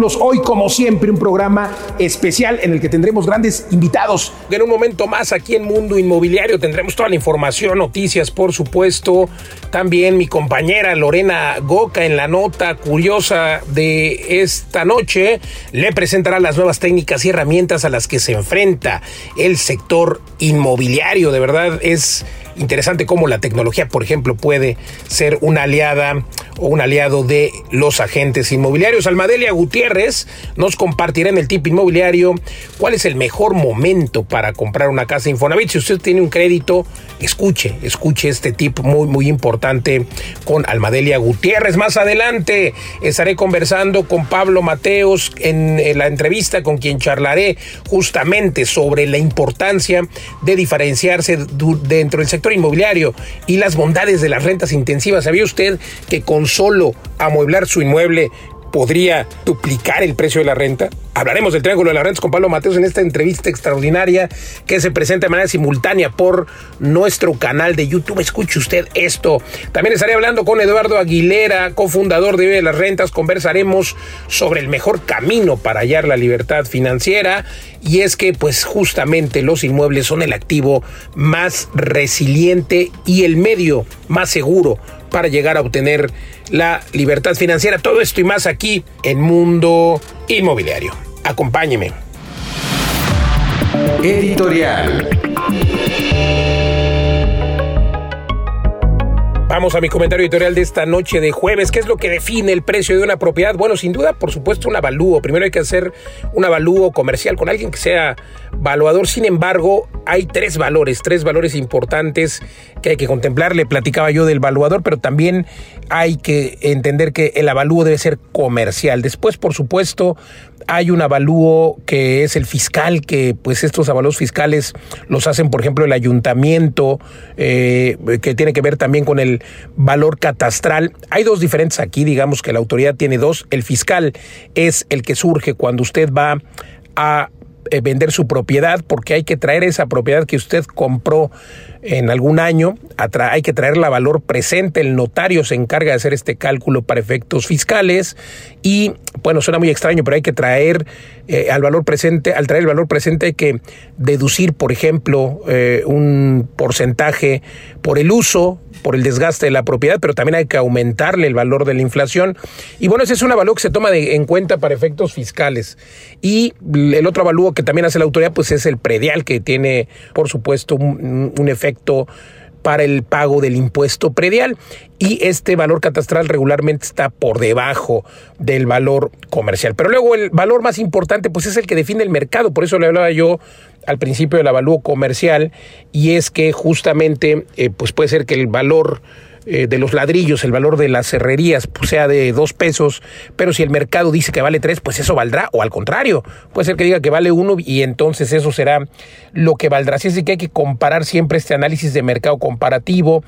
Hoy, como siempre, un programa especial en el que tendremos grandes invitados. En un momento más aquí en Mundo Inmobiliario tendremos toda la información, noticias, por supuesto. También mi compañera Lorena Goca en la nota curiosa de esta noche le presentará las nuevas técnicas y herramientas a las que se enfrenta el sector inmobiliario. De verdad es interesante cómo la tecnología, por ejemplo, puede ser una aliada o un aliado de los agentes inmobiliarios. Almadelia Gutiérrez nos compartirá en el tip inmobiliario cuál es el mejor momento para comprar una casa Infonavit. Si usted tiene un crédito, escuche, escuche este tip muy, muy importante con Almadelia Gutiérrez. Más adelante estaré conversando con Pablo Mateos en, la entrevista con quien charlaré justamente sobre la importancia de diferenciarse dentro del sector inmobiliario y las bondades de las rentas intensivas. ¿Sabía usted que con solo amueblar su inmueble podría duplicar el precio de la renta? Hablaremos del Triángulo de las Rentas con Pablo Mateos en esta entrevista extraordinaria que se presenta de manera simultánea por nuestro canal de YouTube. Escuche usted esto. También estaré hablando con Eduardo Aguilera, cofundador de Vive las Rentas. Conversaremos sobre el mejor camino para hallar la libertad financiera. Y es que, pues, justamente los inmuebles son el activo más resiliente y el medio más seguro para llegar a obtener la libertad financiera. Todo esto y más aquí en Mundo Inmobiliario. Acompáñeme. Editorial. Vamos a mi comentario editorial de esta noche de jueves. ¿Qué es lo que define el precio de una propiedad? Bueno, sin duda, por supuesto, un avalúo. Primero hay que hacer un avalúo comercial con alguien que sea valuador. Sin embargo, hay tres valores, tres valores importantes que hay que contemplar. Le platicaba yo del valuador, pero también hay que entender que el avalúo debe ser comercial. Después, por supuesto, hay un avalúo que es el fiscal, que pues estos avalúos fiscales los hacen, por ejemplo, el ayuntamiento, eh, que tiene que ver también con el valor catastral. Hay dos diferentes aquí, digamos que la autoridad tiene dos. El fiscal es el que surge cuando usted va a vender su propiedad porque hay que traer esa propiedad que usted compró en algún año, hay que traerla a valor presente, el notario se encarga de hacer este cálculo para efectos fiscales y bueno, suena muy extraño, pero hay que traer eh, al valor presente, al traer el valor presente hay que deducir, por ejemplo, eh, un porcentaje por el uso, por el desgaste de la propiedad, pero también hay que aumentarle el valor de la inflación. Y bueno, ese es un avalúo que se toma en cuenta para efectos fiscales. Y el otro avalúo que también hace la autoridad, pues es el predial, que tiene, por supuesto, un efecto para el pago del impuesto predial. Y este valor catastral regularmente está por debajo del valor comercial. Pero luego el valor más importante pues es el que define el mercado, por eso le hablaba yo al principio del avalúo comercial. Y es que justamente eh, pues puede ser que el valor eh, de los ladrillos, el valor de las serrerías pues, sea de dos pesos, pero si el mercado dice que vale tres, pues eso valdrá, o al contrario, puede ser que diga que vale uno y entonces eso será lo que valdrá. Así es que hay que comparar siempre este análisis de mercado comparativo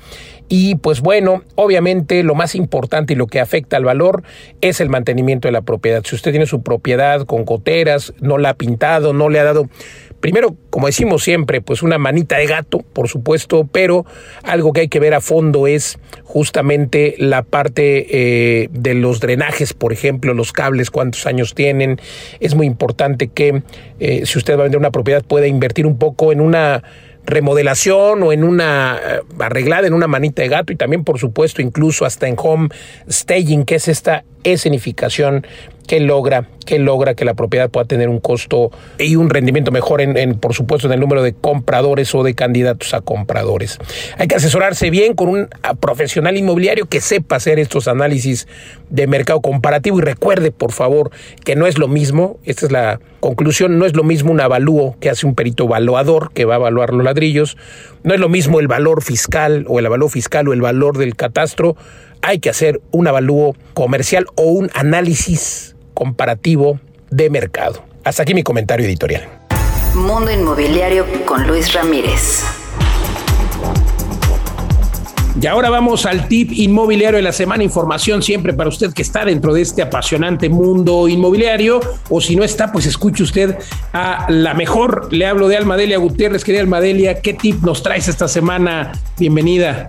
y pues bueno, obviamente lo más importante y lo que afecta al valor es el mantenimiento de la propiedad. Si usted tiene su propiedad con goteras, no la ha pintado, no le ha dado primero, como decimos siempre, pues una manita de gato, por supuesto, pero algo que hay que ver a fondo es justamente la parte eh, de los drenajes, por ejemplo, los cables, cuántos años tienen. Es muy importante que eh, si usted va a vender una propiedad pueda invertir un poco en una remodelación o en una eh, arreglada en una manita de gato y también por supuesto incluso hasta en home staging que es esta escenificación que logra, que logra que la propiedad pueda tener un costo y un rendimiento mejor en, por supuesto, en el número de compradores o de candidatos a compradores. Hay que asesorarse bien con un profesional inmobiliario que sepa hacer estos análisis de mercado comparativo y recuerde, por favor, que no es lo mismo, esta es la conclusión, no es lo mismo un avalúo que hace un perito evaluador que va a evaluar los ladrillos, no es lo mismo el valor fiscal o el avalúo fiscal o el valor del catastro, hay que hacer un avalúo comercial o un análisis comparativo de mercado. Hasta aquí mi comentario editorial. Mundo Inmobiliario con Luis Ramírez. Y ahora vamos al tip inmobiliario de la semana. Información siempre para usted que está dentro de este apasionante mundo inmobiliario. O si no está, pues escuche usted a la mejor. Le hablo de Almadelia Gutiérrez. Querida Almadelia, ¿qué tip nos traes esta semana? Bienvenida.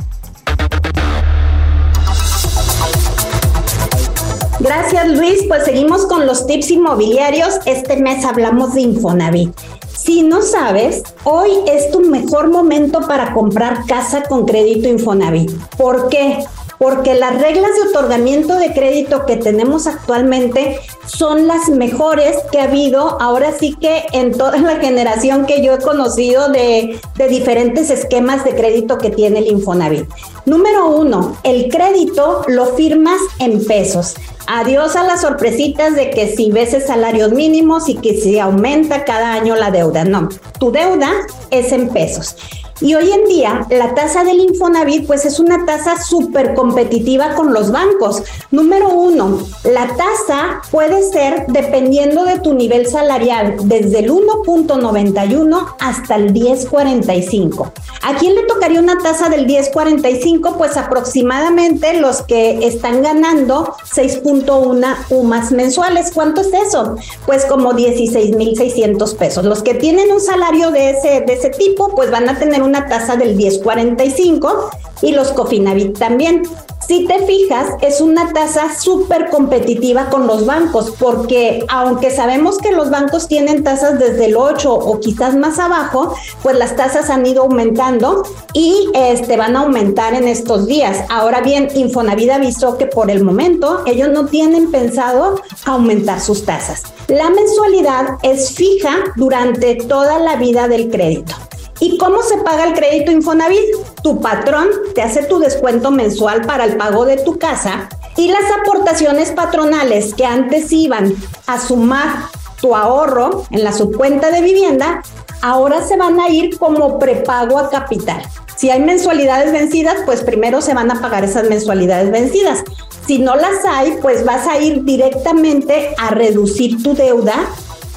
Gracias Luis, pues seguimos con los tips inmobiliarios. Este mes hablamos de Infonavit. Si no sabes, hoy es tu mejor momento para comprar casa con crédito Infonavit. ¿Por qué? porque las reglas de otorgamiento de crédito que tenemos actualmente son las mejores que ha habido ahora sí que en toda la generación que yo he conocido de, diferentes esquemas de crédito que tiene el Infonavit. Número uno, el crédito lo firmas en pesos. Adiós a las sorpresitas de que si ves salarios mínimos y que si aumenta cada año la deuda. No, tu deuda es en pesos. Y hoy en día la tasa del Infonavit pues es una tasa súper competitiva con los bancos. Número uno, la tasa puede ser dependiendo de tu nivel salarial desde el 1.91 hasta el 10.45. ¿A quién le tocaría una tasa del 10.45? Pues aproximadamente los que están ganando 6.1 UMAS mensuales. ¿Cuánto es eso? Pues como 16.600 pesos. Los que tienen un salario de ese, de ese tipo pues van a tener una tasa del 10.45 y los Cofinavit también. Si te fijas, es una tasa súper competitiva con los bancos, porque aunque sabemos que los bancos tienen tasas desde el 8 o quizás más abajo, pues las tasas han ido aumentando y este, van a aumentar en estos días. Ahora bien, Infonavit avisó que por el momento ellos no tienen pensado aumentar sus tasas. La mensualidad es fija durante toda la vida del crédito. ¿Y cómo se paga el crédito Infonavit? Tu patrón te hace tu descuento mensual para el pago de tu casa y las aportaciones patronales que antes iban a sumar tu ahorro en la subcuenta de vivienda, ahora se van a ir como prepago a capital. Si hay mensualidades vencidas, pues primero se van a pagar esas mensualidades vencidas. Si no las hay, pues vas a ir directamente a reducir tu deuda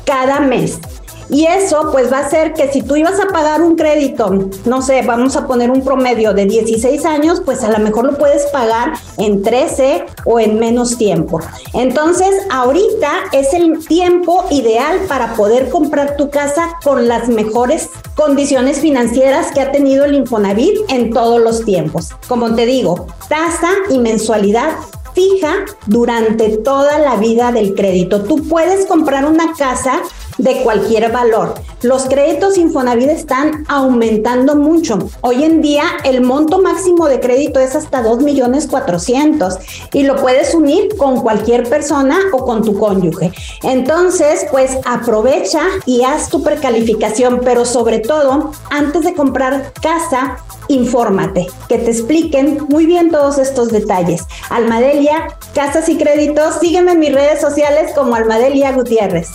cada mes. Y eso pues va a ser que si tú ibas a pagar un crédito, no sé, vamos a poner un promedio de 16 años, pues a lo mejor lo puedes pagar en 13 o en menos tiempo. Entonces, ahorita es el tiempo ideal para poder comprar tu casa con las mejores condiciones financieras que ha tenido el Infonavit en todos los tiempos. Como te digo, tasa y mensualidad fija durante toda la vida del crédito. Tú puedes comprar una casa de cualquier valor. Los créditos Infonavit están aumentando mucho. Hoy en día el monto máximo de crédito es hasta 2 millones 400 y lo puedes unir con cualquier persona o con tu cónyuge. Entonces, pues aprovecha y haz tu precalificación, pero sobre todo, antes de comprar casa, infórmate, que te expliquen muy bien todos estos detalles. Almadelia, Casas y Créditos, sígueme en mis redes sociales como Almadelia Gutiérrez.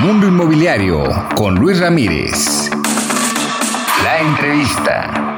Mundo Inmobiliario con Luis Ramírez. La entrevista.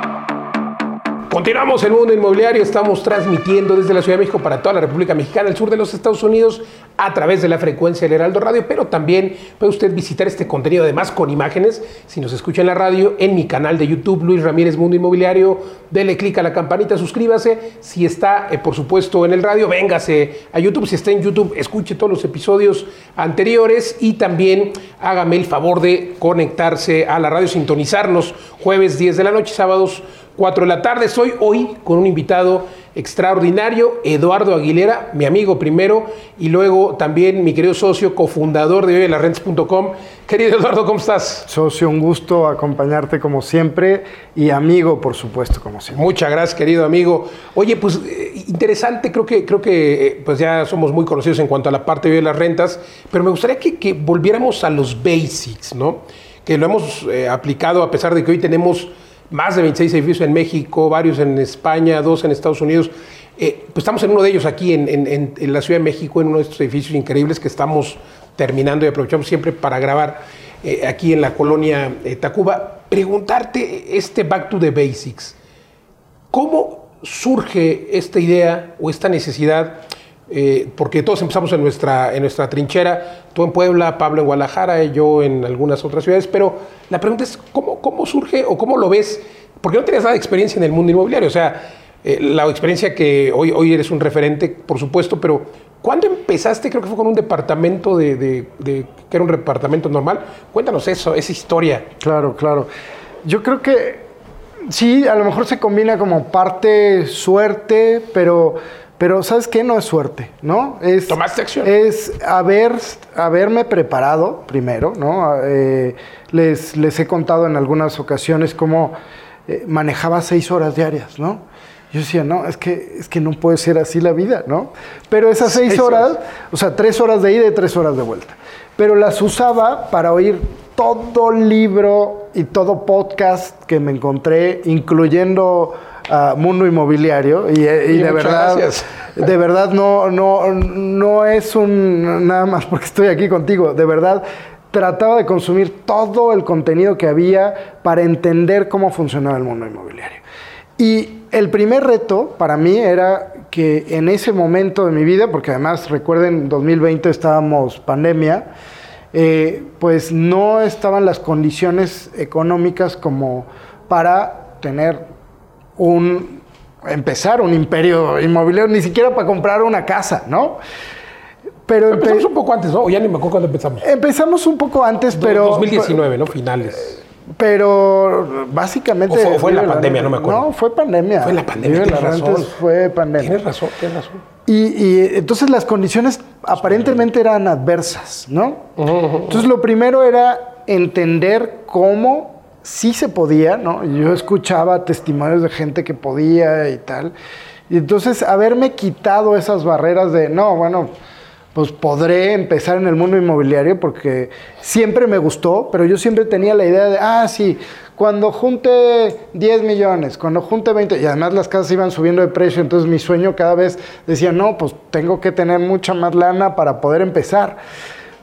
Continuamos el mundo inmobiliario, estamos transmitiendo desde la Ciudad de México para toda la República Mexicana, el sur de los Estados Unidos, a través de la frecuencia del Heraldo Radio, pero también puede usted visitar este contenido además con imágenes, si nos escucha en la radio, en mi canal de YouTube, Luis Ramírez Mundo Inmobiliario, dele clic a la campanita, suscríbase, si está eh, por supuesto en el radio, véngase a YouTube, si está en YouTube, escuche todos los episodios anteriores y también hágame el favor de conectarse a la radio, sintonizarnos jueves 10 de la noche, sábados 4 de la tarde. Soy hoy con un invitado extraordinario, Eduardo Aguilera, mi amigo primero, y luego también mi querido socio, cofundador de vivelarrentes.com. Querido Eduardo, ¿cómo estás? Socio, un gusto acompañarte como siempre y amigo, por supuesto, como siempre. Muchas gracias, querido amigo. Oye, pues eh, interesante, creo que, creo que eh, pues ya somos muy conocidos en cuanto a la parte de las rentas, pero me gustaría que, que volviéramos a los basics, ¿no? Que lo hemos eh, aplicado a pesar de que hoy tenemos más de 26 edificios en México, varios en España, dos en Estados Unidos. Eh, pues estamos en uno de ellos aquí en, la Ciudad de México, en uno de estos edificios increíbles que estamos terminando y aprovechamos siempre para grabar eh, aquí en la colonia eh, Tacuba. Preguntarte este Back to the Basics. ¿Cómo surge esta idea o esta necesidad? Eh, porque todos empezamos en nuestra, en nuestra trinchera, tú en Puebla, Pablo en Guadalajara, y yo en algunas otras ciudades, pero la pregunta es, ¿cómo, cómo surge o cómo lo ves? Porque no tenías nada de experiencia en el mundo inmobiliario, o sea, eh, la experiencia que hoy, hoy eres un referente, por supuesto, pero ¿cuándo empezaste? Creo que fue con un departamento de, de, de, que era un departamento normal. Cuéntanos eso, esa historia. Claro, claro. Yo creo que sí, a lo mejor se combina como parte suerte, pero pero ¿sabes qué? No es suerte, ¿no? Es, ¿Tomaste acción? Es haber, haberme preparado primero, ¿no? Eh, les, les he contado en algunas ocasiones cómo eh, manejaba seis horas diarias, ¿no? Yo decía, no, es que, es que no puede ser así la vida, ¿no? Pero esas seis, seis horas, horas, o sea, tres horas de ida y tres horas de vuelta. Pero las usaba para oír todo libro y todo podcast que me encontré, incluyendo Mundo inmobiliario y, y, y de verdad gracias. de verdad no no no es un nada más porque estoy aquí contigo de verdad trataba de consumir todo el contenido que había para entender cómo funcionaba el mundo inmobiliario y el primer reto para mí era que en ese momento de mi vida porque además recuerden 2020 estábamos pandemia eh, pues no estaban las condiciones económicas como para tener un empezar un imperio inmobiliario, ni siquiera para comprar una casa, ¿no? Pero empezamos un poco antes, ¿no? O ya ni me acuerdo cuándo empezamos. Empezamos un poco antes, pero 2019, ¿no? Finales. Pero básicamente. O fue, fue la pandemia, no me acuerdo. No, fue pandemia. Fue la pandemia. Tienes razón. Fue pandemia. Tienes razón, tienes razón. Y, y, entonces las condiciones aparentemente eran adversas, ¿no? Uh -huh. Entonces lo primero era entender cómo sí se podía, ¿no? Yo escuchaba testimonios de gente que podía y tal. Y entonces haberme quitado esas barreras de, no, bueno, pues podré empezar en el mundo inmobiliario porque siempre me gustó, pero yo siempre tenía la idea de, ah, sí, cuando junte 10 millones, cuando junte 20, y además las casas iban subiendo de precio, entonces mi sueño cada vez decía, no, pues tengo que tener mucha más lana para poder empezar.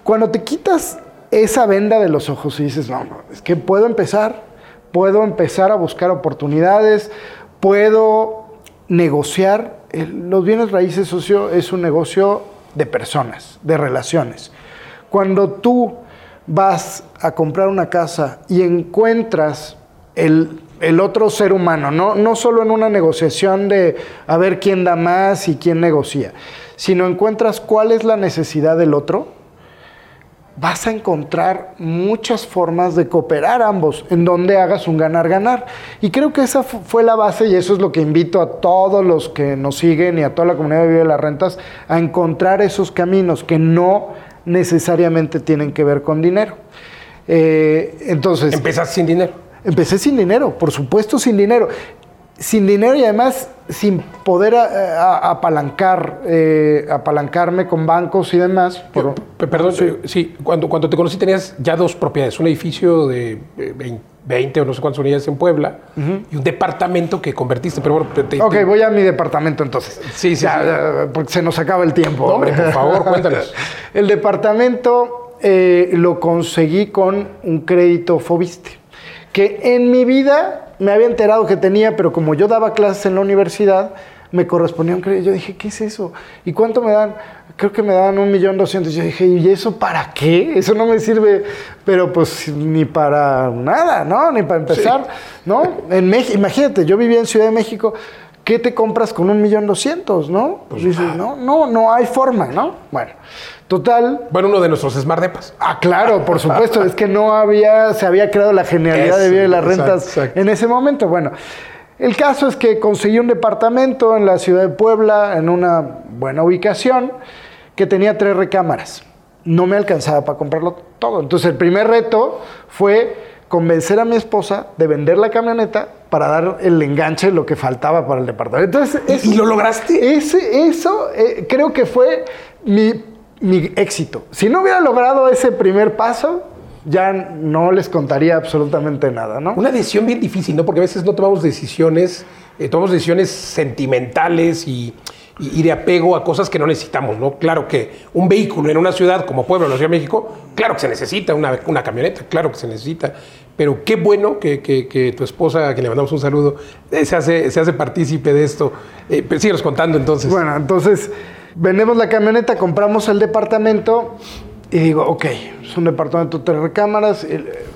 Cuando te quitas esa venda de los ojos y dices, no, es que puedo empezar, puedo empezar a buscar oportunidades, puedo negociar. Los bienes raíces socio es un negocio de personas, de relaciones. Cuando tú vas a comprar una casa y encuentras el, el otro ser humano, no, no solo en una negociación de a ver quién da más y quién negocia, sino encuentras cuál es la necesidad del otro, vas a encontrar muchas formas de cooperar ambos, en donde hagas un ganar-ganar. Y creo que esa fue la base y eso es lo que invito a todos los que nos siguen y a toda la comunidad de Vive las Rentas a encontrar esos caminos que no necesariamente tienen que ver con dinero. Eh, entonces... ¿Empezas sin dinero? Empecé sin dinero, por supuesto sin dinero. Sin dinero y además sin poder a, a, apalancar, eh, apalancarme con bancos y demás. Por, Perdón, sí, sí cuando, cuando te conocí tenías ya dos propiedades, un edificio de 20 o no sé cuántas unidades en Puebla uh -huh. y un departamento que convertiste, pero bueno... Te, ok, te... voy a mi departamento entonces. Sí, sí, ya, sí. Ya, porque se nos acaba el tiempo. No, hombre, por favor, cuéntanos. el departamento eh, lo conseguí con un crédito Fobiste, que en mi vida me había enterado que tenía, pero como yo daba clases en la universidad, me correspondía un crédito. Yo dije, ¿qué es eso? ¿Y cuánto me dan? Creo que me daban un millón doscientos. Yo dije, ¿y eso para qué? Eso no me sirve, pero pues ni para nada, ¿no? Ni para empezar, sí. ¿no? En México, imagínate, yo vivía en Ciudad de México. ¿Qué te compras con un millón doscientos, no? Pues dices, no, no, no hay forma, ¿no? Bueno, total. Bueno, uno de nuestros Smart Depas. Ah, claro, por supuesto. es que no había, se había creado la genialidad de Vive las Rentas exacto, exacto. en ese momento. Bueno, El caso es que conseguí un departamento en la ciudad de Puebla, en una buena ubicación, que tenía tres recámaras. No me alcanzaba para comprarlo todo. Entonces el primer reto fue convencer a mi esposa de vender la camioneta para dar el enganche de lo que faltaba para el departamento. Entonces, ¿Y- lo lograste? Ese, eso eh, creo que fue mi, mi éxito. Si no hubiera logrado ese primer paso, ya no les contaría absolutamente nada, ¿no? Una decisión bien difícil, ¿no? Porque a veces no tomamos decisiones, eh, tomamos decisiones sentimentales y, y- de apego a cosas que no necesitamos, ¿no? Claro que un vehículo en una ciudad como Puebla, la Ciudad de México, claro que se necesita, una, una camioneta, claro que se necesita. Pero qué bueno que, que- que tu esposa, a quien le mandamos un saludo, eh, se hace, se hace partícipe de esto. Eh, síguenos contando entonces. Bueno, entonces vendemos la camioneta, compramos el departamento y digo, ok, es un departamento de tres recámaras,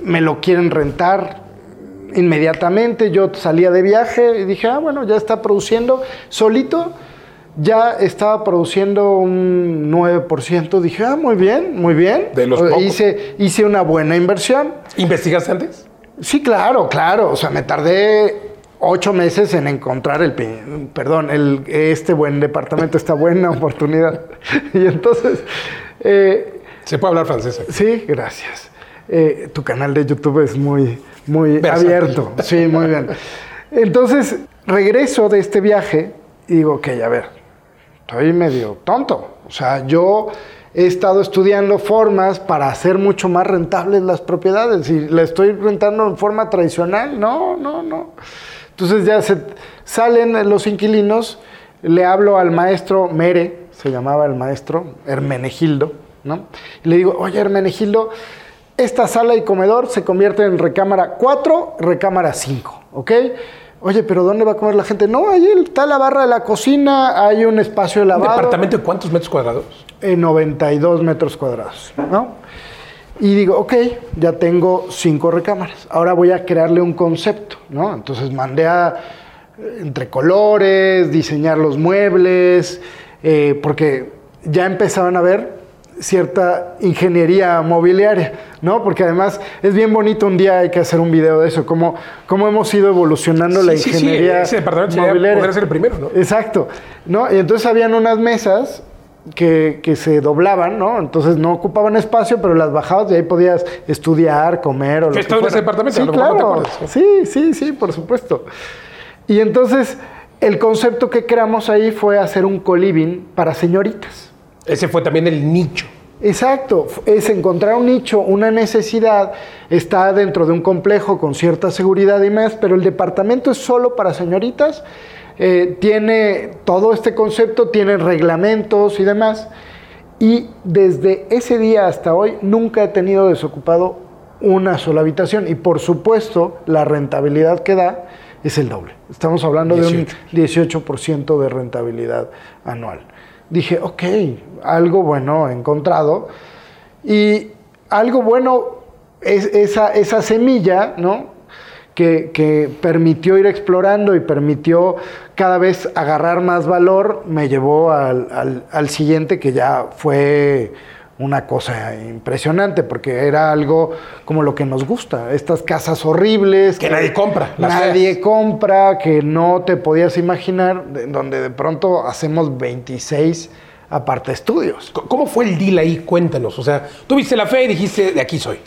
me lo quieren rentar inmediatamente. Yo salía de viaje y dije, ah, bueno, ya está produciendo solito. Ya estaba produciendo un 9%. Dije, ah, muy bien, muy bien. De los pocos. hice, hice una buena inversión. ¿Investigaste antes? Sí, claro, claro. O sea, me tardé ocho meses en encontrar el, perdón, el, este buen departamento, esta buena oportunidad. Y entonces, eh, Se puede hablar francés. aquí. sí, gracias. Eh, tu canal de YouTube es muy, muy Versátil. abierto. Sí, muy bien. Entonces, regreso de este viaje y digo, ok, a ver, estoy medio tonto. O sea, yo he estado estudiando formas para hacer mucho más rentables las propiedades y la estoy rentando en forma tradicional. No, no, no. Entonces ya salen los inquilinos, le hablo al maestro Mere, se llamaba el maestro Hermenegildo, ¿no? Y le digo, oye Hermenegildo, esta sala y comedor se convierte en recámara 4, recámara 5, ¿ok? Oye, pero ¿dónde va a comer la gente? No, ahí está la barra de la cocina, hay un espacio de ¿Un lavado. departamento de cuántos metros cuadrados? En 92 metros cuadrados, ¿no? Y digo, ok, ya tengo cinco recámaras. Ahora voy a crearle un concepto, ¿no? Entonces mandé a eh, entre colores, diseñar los muebles, eh, porque ya empezaban a ver cierta ingeniería mobiliaria, ¿no? Porque además es bien bonito un día hay que hacer un video de eso, cómo, cómo hemos ido evolucionando la Sí, sí, sí, ingeniería ese departamento mobiliaria. podría ser el primero, ¿no? Exacto, ¿no? Y entonces habían unas mesas que, que se doblaban, ¿no? Entonces no ocupaban espacio, pero las bajabas y ahí podías estudiar, comer o lo ¿Has que en ese departamento? Sí, no te claro. Sí, sí, sí, por supuesto. Y entonces el concepto que creamos ahí fue hacer un coliving para señoritas. Ese fue también el nicho. Exacto, es encontrar un nicho, una necesidad, está dentro de un complejo con cierta seguridad y más, pero el departamento es solo para señoritas, eh, tiene todo este concepto, tiene reglamentos y demás, y desde ese día hasta hoy nunca he tenido desocupado una sola habitación, y por supuesto la rentabilidad que da es el doble. Estamos hablando de un 18% de rentabilidad anual dije, ok, algo bueno he encontrado. Y algo bueno es esa, esa semilla, ¿no? Que, que permitió ir explorando y permitió cada vez agarrar más valor, me llevó al, al- al siguiente que ya fue una cosa impresionante, porque era algo como lo que nos gusta, estas casas horribles. Que nadie compra, Nadie feas. compra, que no te podías imaginar, de- donde de pronto hacemos 26 aparte estudios. ¿Cómo fue el deal ahí? Cuéntanos. O sea, tuviste la fe y dijiste, de aquí soy.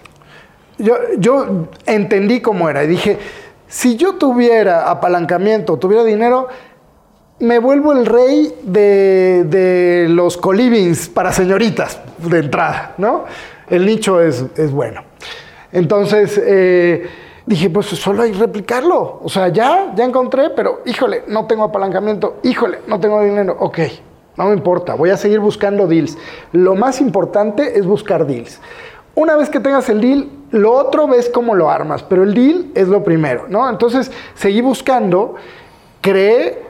Yo, yo entendí cómo era y dije, si yo tuviera apalancamiento, tuviera dinero, me vuelvo el rey de, de los colivings para señoritas de entrada, ¿no? El nicho es, es bueno. Entonces eh, dije, pues solo hay replicarlo. O sea, ya, ya encontré, pero híjole, no tengo apalancamiento, híjole, no tengo dinero. Ok, no me importa, voy a seguir buscando deals. Lo más importante es buscar deals. Una vez que tengas el deal, lo otro ves cómo lo armas, pero el deal es lo primero, ¿no? Entonces seguí buscando, creé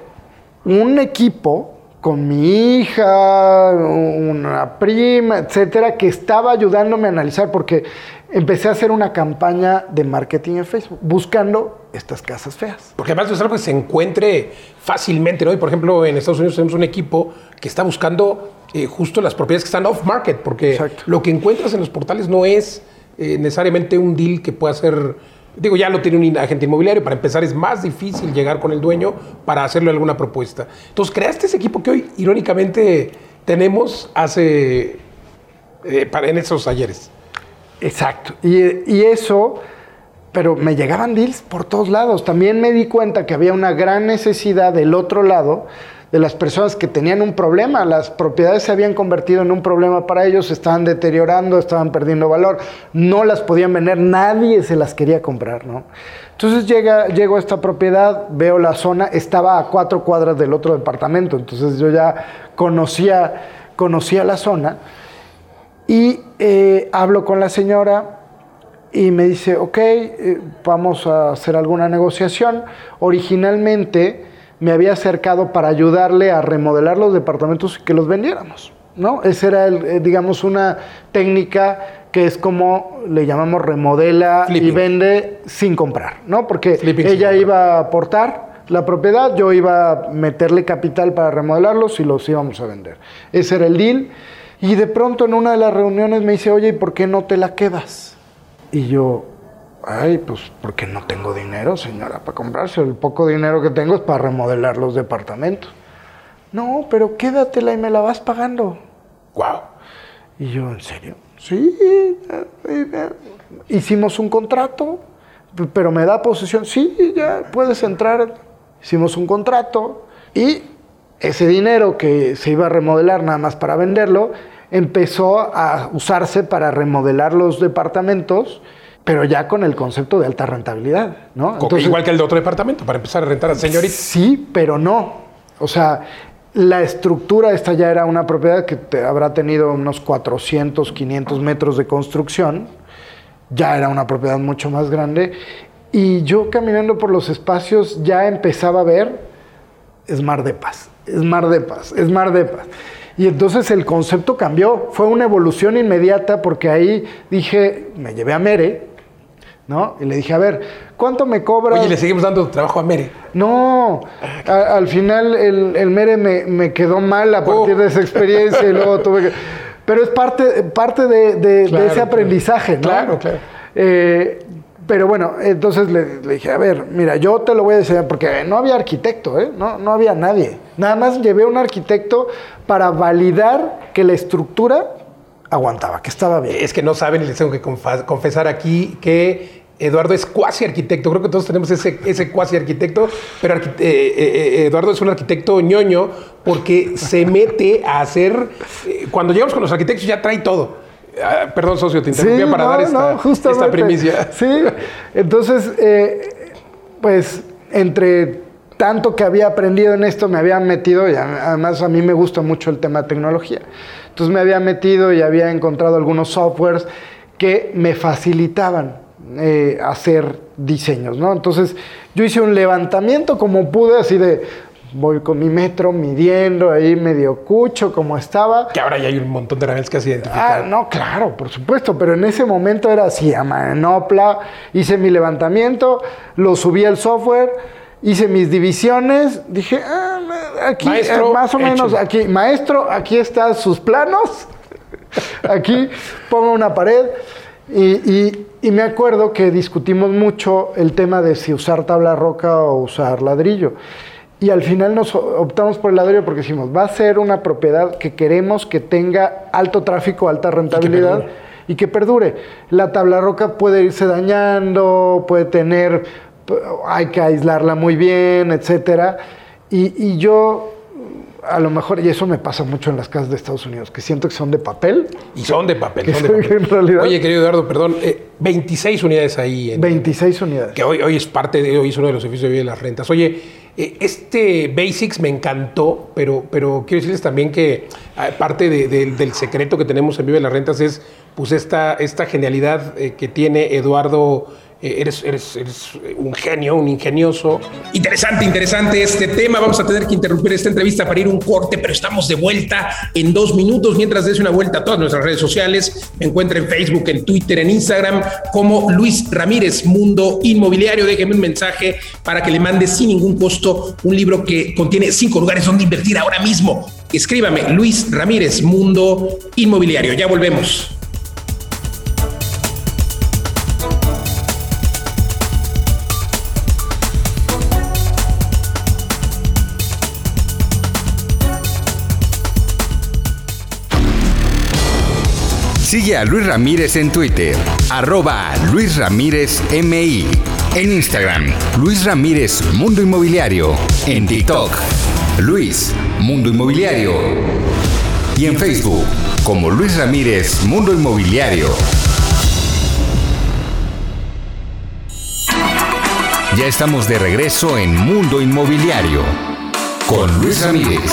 un equipo con mi hija, una prima, etcétera, que estaba ayudándome a analizar porque empecé a hacer una campaña de marketing en Facebook buscando estas casas feas. Porque además es algo que se encuentre fácilmente, ¿no? Y por ejemplo, en Estados Unidos tenemos un equipo que está buscando eh, justo las propiedades que están off-market, porque Exacto. lo que encuentras en los portales no es eh, necesariamente un deal que pueda ser Digo, ya lo tiene un agente inmobiliario. Para empezar, es más difícil llegar con el dueño para hacerle alguna propuesta. Entonces, creaste ese equipo que hoy, irónicamente, tenemos hace. eh, para, en esos talleres. Exacto. Y, y eso, pero me llegaban deals por todos lados. También me di cuenta que había una gran necesidad del otro lado de las personas que tenían un problema. Las propiedades se habían convertido en un problema para ellos, estaban deteriorando, estaban perdiendo valor, no las podían vender, nadie se las quería comprar, ¿no? Entonces llega, llego a esta propiedad, veo la zona, estaba a cuatro cuadras del otro departamento, entonces yo ya conocía, conocía la zona y eh, hablo con la señora y me dice, ok, eh, vamos a hacer alguna negociación. Originalmente me había acercado para ayudarle a remodelar los departamentos y que los vendiéramos. ¿no? Esa era, el, eh, digamos, una técnica que es como le llamamos remodela Flipping. y vende sin comprar, ¿no? Porque Flipping ella iba a aportar la propiedad, yo iba a meterle capital para remodelarlos y los íbamos a vender. Ese era el deal. Y de pronto en una de las reuniones me dice, oye, ¿y por qué no te la quedas? Y yo, ay, pues porque no tengo dinero, señora, para comprarse. El poco dinero que tengo es para remodelar los departamentos. No, pero quédatela y me la vas pagando. ¡Wow! Y yo, ¿en serio? Sí. Hicimos un contrato, pero me da posesión. Sí, ya puedes entrar. Hicimos un contrato y ese dinero que se iba a remodelar nada más para venderlo, empezó a usarse para remodelar los departamentos, pero ya con el concepto de alta rentabilidad, ¿no? Entonces- Igual que el de otro departamento, para empezar a rentar a señorita. Sí, pero no. O sea, la estructura, esta ya era una propiedad que te- habrá tenido unos 400, 500 metros de construcción. Ya era una propiedad mucho más grande. Y yo caminando por los espacios ya empezaba a ver Smart de Paz, Smart de Paz, Smart de Paz. Y entonces el concepto cambió, fue una evolución inmediata porque ahí dije, me llevé a Mere, ¿no? Y le dije, a ver, ¿cuánto me cobras? Oye, le seguimos dando trabajo a Mere. No, a- al final el, el Mere me, me quedó mal a partir Oh. de esa experiencia y luego tuve que... Pero es parte, parte de, de- de Claro, ese claro. aprendizaje, ¿no? Claro, claro. Eh, pero bueno, entonces le, le dije, a ver, mira, yo te lo voy a enseñar porque no había arquitecto, ¿eh? No, no había nadie. Nada más llevé a un arquitecto para validar que la estructura aguantaba, que estaba bien. Es que no saben y les tengo que confesar aquí que Eduardo es cuasi arquitecto. Creo que todos tenemos ese, ese cuasi arquitecto, pero arqui- eh, eh, Eduardo es un arquitecto ñoño porque se mete a hacer. eh, cuando llegamos con los arquitectos ya trae todo. Ah, perdón, socio, te interrumpía para no, dar esta, no, justamente. esta primicia. Sí, entonces, eh, pues entre tanto que había aprendido en esto, me había metido, y además a mí me gusta mucho el tema de tecnología. Entonces me había metido y había encontrado algunos softwares que me facilitaban eh, hacer diseños, ¿no? Entonces yo hice un levantamiento como pude, así de, voy con mi metro midiendo ahí medio cucho como estaba. Que ahora ya hay un montón de herramientas que has identificado. Ah, no, claro, por supuesto, pero en ese momento era así, a manopla, hice mi levantamiento, lo subí al software, hice mis divisiones, dije, ah, aquí, Maestro, eh, más o menos, hecho. aquí, maestro, aquí están sus planos, aquí pongo una pared, y, y- y me acuerdo que discutimos mucho el tema de si usar tabla roca o usar ladrillo. Y al final nos optamos por el ladrillo porque decimos, va a ser una propiedad que queremos que tenga alto tráfico, alta rentabilidad perdure. y que perdure. La tabla roca puede irse dañando, puede tener, hay que aislarla muy bien, etcétera. Y, y yo, a lo mejor, y eso me pasa mucho en las casas de Estados Unidos, que siento que son de papel. Y son de papel, son de papel. en realidad- Oye, querido Eduardo, perdón, eh, 26 unidades ahí. En, 26 unidades. que hoy, hoy es parte de, hoy es uno de los oficios de vida de las rentas. Oye, eh, este Basics me encantó, pero, pero quiero decirles también que ah, parte de- de- del secreto que tenemos en Vive las Rentas es pues esta, esta genialidad eh, que tiene Eduardo. Eres, eres, eres un genio, un ingenioso. Interesante, interesante este tema. Vamos a tener que interrumpir esta entrevista para ir un corte, pero estamos de vuelta en dos minutos. Mientras des una vuelta a todas nuestras redes sociales, me encuentra en Facebook, en Twitter, en Instagram, como Luis Ramírez, Mundo Inmobiliario. Déjeme un mensaje para que le mande sin ningún costo un libro que contiene cinco lugares donde invertir ahora mismo. Escríbame, Luis Ramírez, Mundo Inmobiliario. Ya volvemos. Sigue a Luis Ramírez en Twitter, arroba Luis Ramírez MI. En Instagram, Luis Ramírez Mundo Inmobiliario. En TikTok, Luis Mundo Inmobiliario. Y en Facebook, como Luis Ramírez Mundo Inmobiliario. Ya estamos de regreso en Mundo Inmobiliario con Luis Ramírez.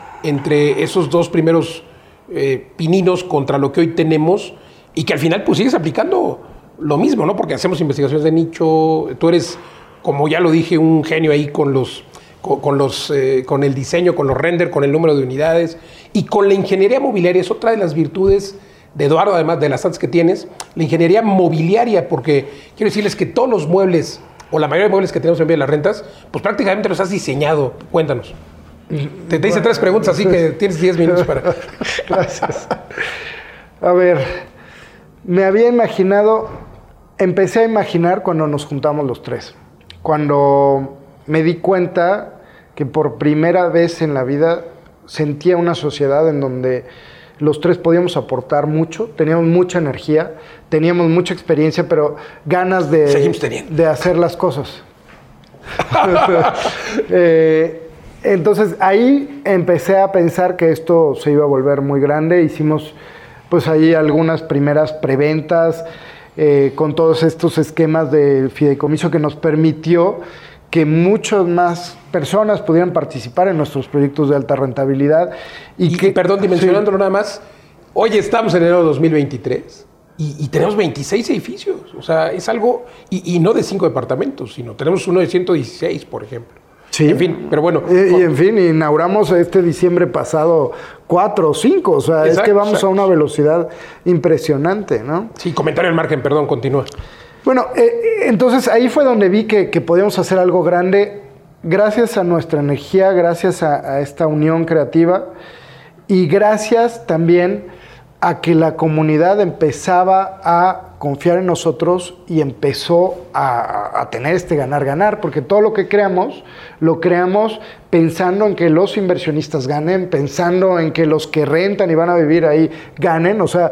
entre esos dos primeros eh, pininos contra lo que hoy tenemos y que al final pues sigues aplicando lo mismo, ¿no? Porque hacemos investigaciones de nicho, tú eres, como ya lo dije, un genio ahí con los con, los, eh, con el diseño, con los render, con el número de unidades y con la ingeniería mobiliaria. Es otra de las virtudes de Eduardo, además de las artes que tienes, la ingeniería mobiliaria, porque quiero decirles que todos los muebles, o la mayoría de muebles que tenemos en Vía de las Rentas, pues prácticamente los has diseñado. Cuéntanos. Te, te hice tres preguntas, así que tienes 10 minutos para. Gracias. A ver, me había imaginado, empecé a imaginar cuando nos juntamos los tres. Cuando me di cuenta que por primera vez en la vida sentía una sociedad en donde los tres podíamos aportar mucho, teníamos mucha energía, teníamos mucha experiencia, pero ganas de, de hacer las cosas. Eh, entonces ahí empecé a pensar que esto se iba a volver muy grande. Hicimos pues ahí algunas primeras preventas eh, con todos estos esquemas de fideicomiso que nos permitió que muchas más personas pudieran participar en nuestros proyectos de alta rentabilidad. Y, Y, que, perdón, dimensionándolo nada más, hoy estamos en enero de 2023 y, y tenemos 26 edificios. O sea, es algo, y, y no de cinco departamentos, sino tenemos uno de 116, por ejemplo. Sí. En fin, pero bueno. Y, y, en fin, inauguramos este diciembre pasado cuatro o cinco. O sea, es que vamos exacto. a una velocidad impresionante, ¿no? Sí, comentario al margen, perdón, continúa. Bueno, eh, entonces ahí fue donde vi que, que podíamos hacer algo grande gracias a nuestra energía, gracias a, a esta unión creativa y gracias también a que la comunidad empezaba a confiar en nosotros y empezó a, a tener este ganar-ganar, porque todo lo que creamos, lo creamos pensando en que los inversionistas ganen, pensando en que los que rentan y van a vivir ahí ganen, o sea,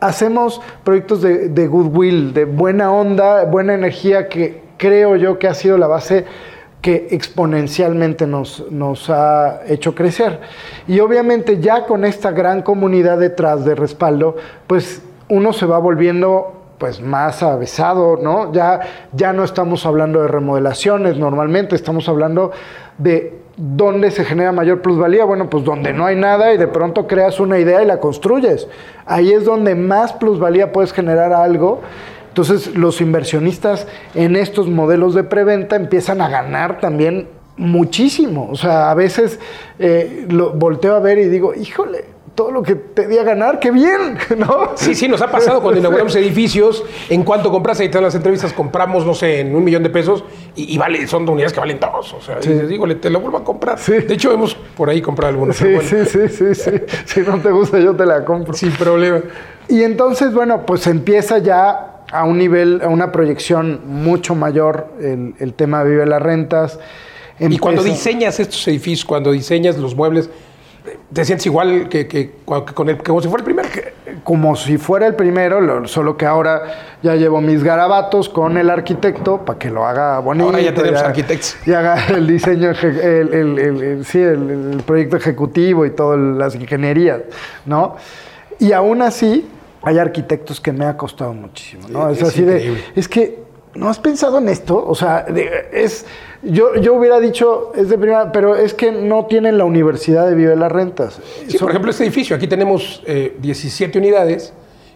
hacemos proyectos de, de goodwill, de buena onda, buena energía, que creo yo que ha sido la base que exponencialmente nos, nos ha hecho crecer. Y obviamente ya con esta gran comunidad detrás de respaldo, pues uno se va volviendo pues más avesado, ¿no? Ya, ya no estamos hablando de remodelaciones normalmente, estamos hablando de dónde se genera mayor plusvalía. Bueno, pues donde no hay nada y de pronto creas una idea y la construyes. Ahí es donde más plusvalía puedes generar algo. Entonces los inversionistas en estos modelos de preventa empiezan a ganar también muchísimo. O sea, a veces eh, lo volteo a ver y digo, híjole, todo lo que te di a ganar, qué bien, ¿no? Sí, sí, nos ha pasado cuando inauguramos edificios. En cuanto compras, ahí están las entrevistas, compramos, no sé, en un millón de pesos y, y vale, son de unidades que valen dos. O sea, y digo, le- te lo vuelvo a comprar. Sí. De hecho, hemos por ahí comprado algunos. Sí, bueno, sí, sí, sí, sí. Si no te gusta, yo te la compro. Sin problema. Y entonces, bueno, pues empieza ya a un nivel, a una proyección mucho mayor el, el tema de Vive las Rentas. Y cuando diseñas estos edificios, cuando diseñas los muebles, te sientes igual que, que- que con el, como si fuera el primero. como si fuera el primero, lo- solo que ahora ya llevo mis garabatos con el arquitecto para que lo haga bonito. Ahora ya tenemos arquitectos. Y haga el diseño, el, el- sí, el, el proyecto ejecutivo y todas las ingenierías, ¿no? Y aún así, hay arquitectos que me ha costado muchísimo, ¿no? Es, Es así increíble. de, es que, ¿no has pensado en esto? O sea, de- es, yo, yo hubiera dicho, es de primera, pero es que no tienen la universidad de Vive las Rentas. Sí, Son- por ejemplo, este edificio, aquí tenemos eh, 17 unidades